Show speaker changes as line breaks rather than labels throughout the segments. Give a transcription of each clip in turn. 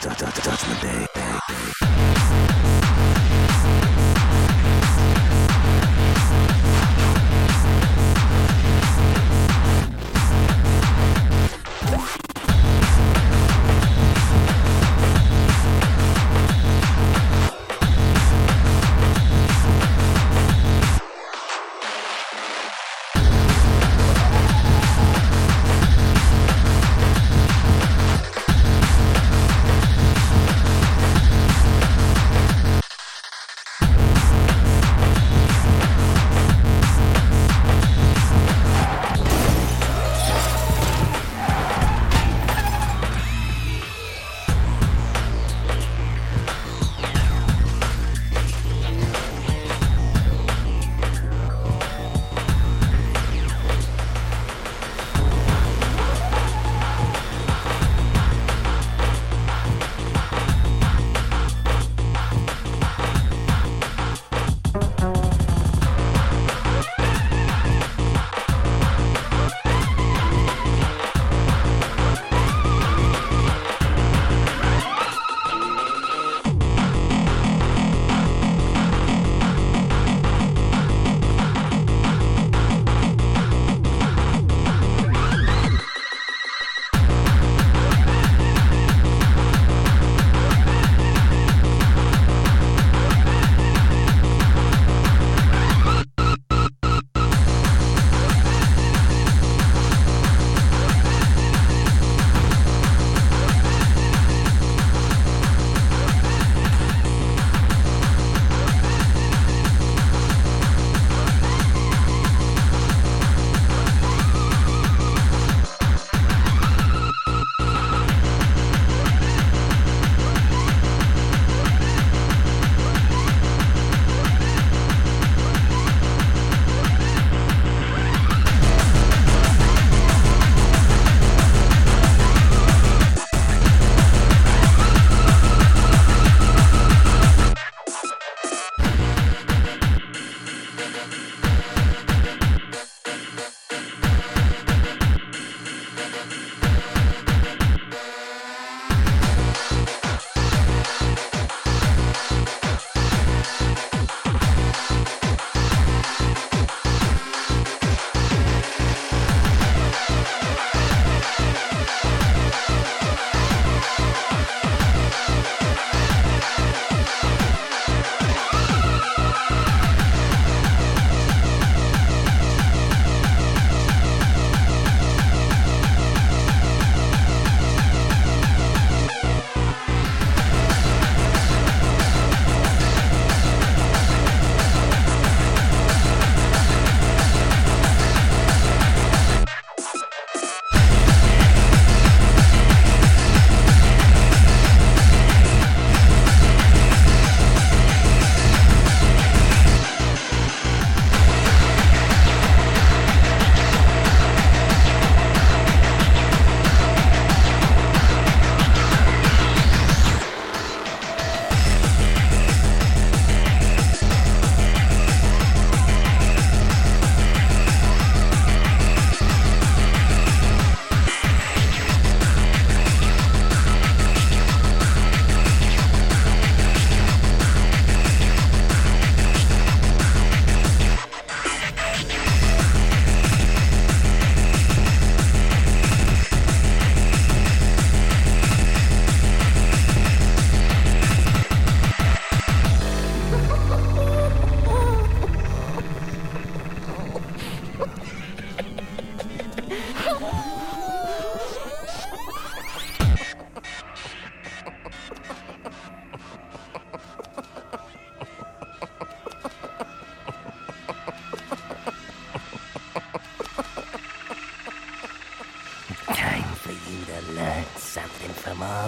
Judgment Day.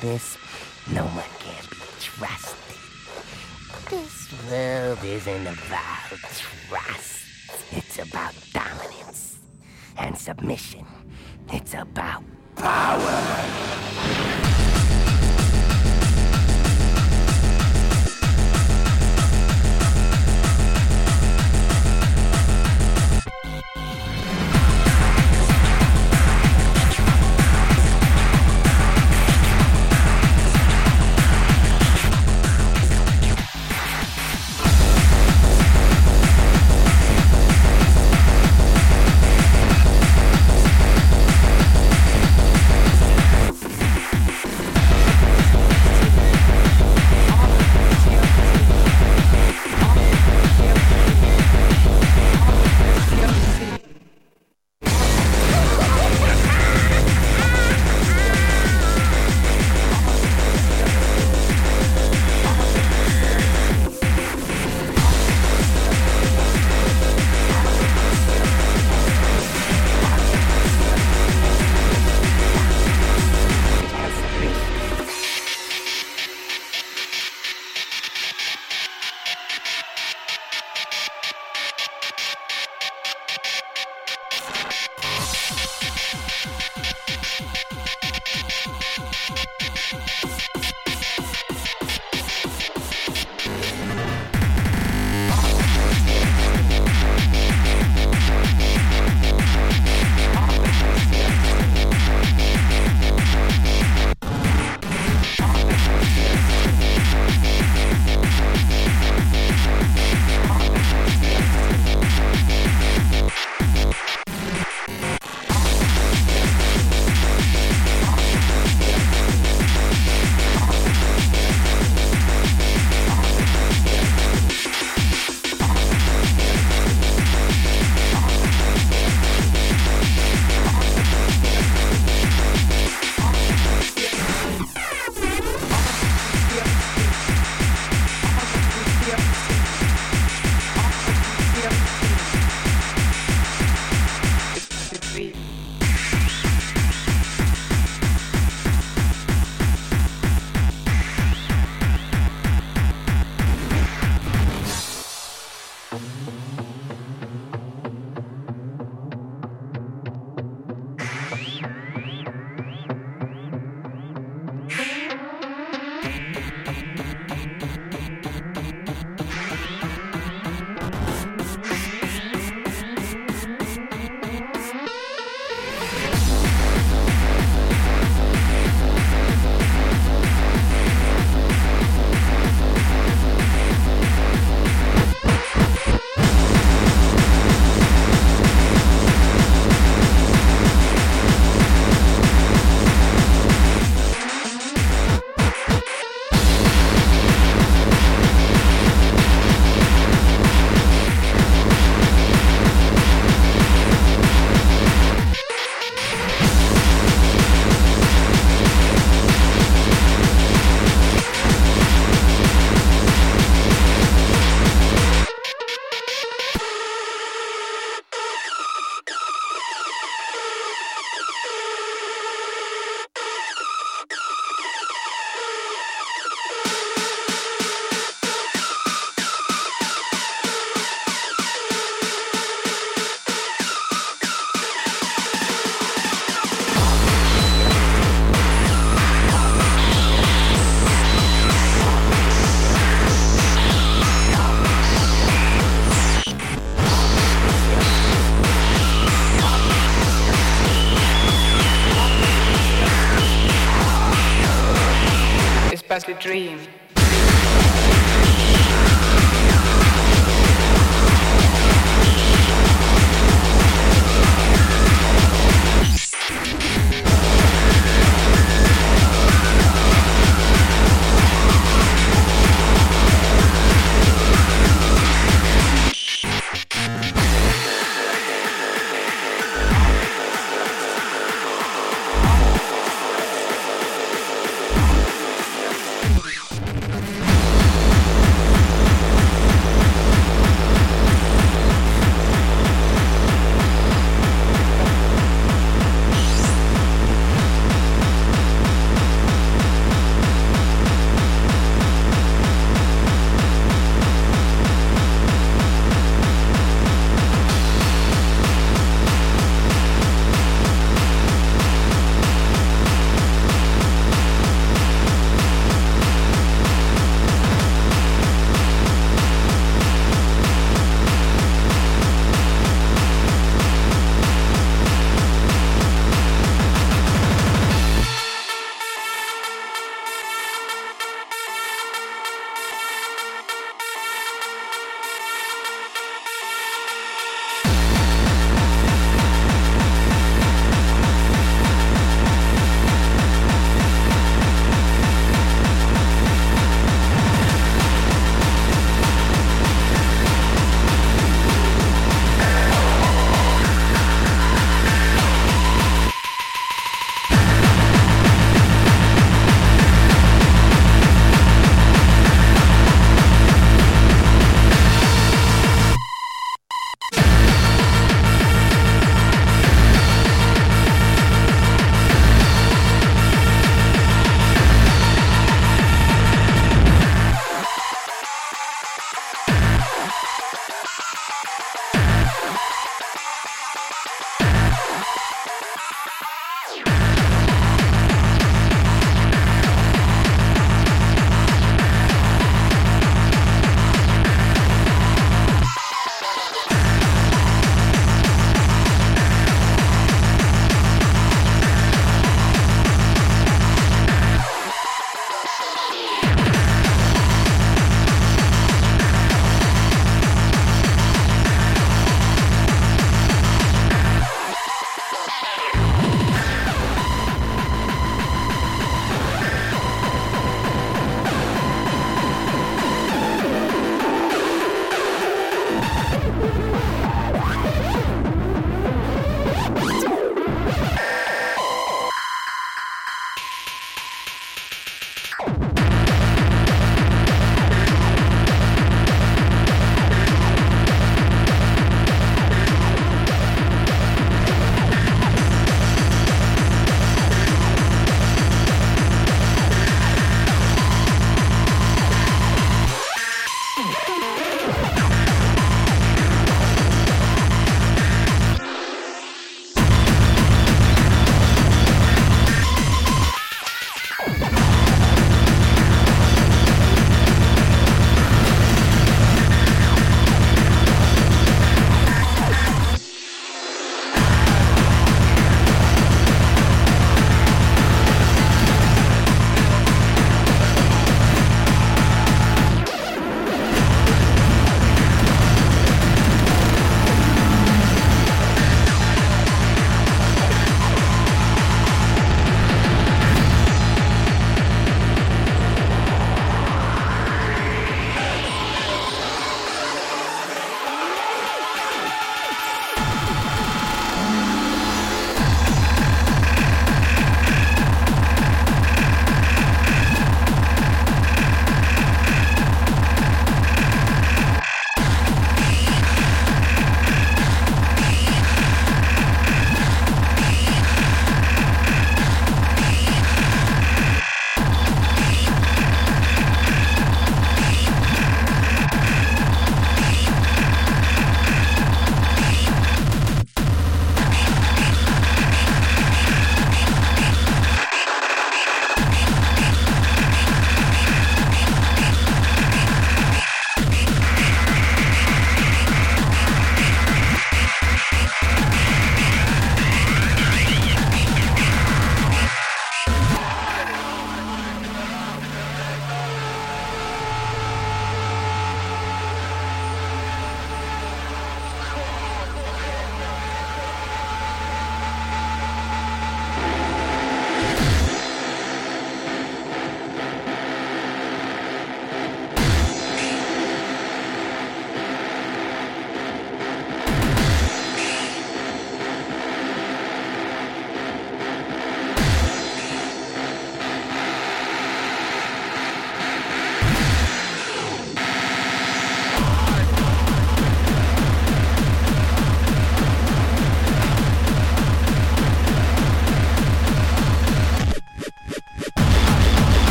This, no one can be trusted. This world isn't about trust. It's about dominance and submission. dream.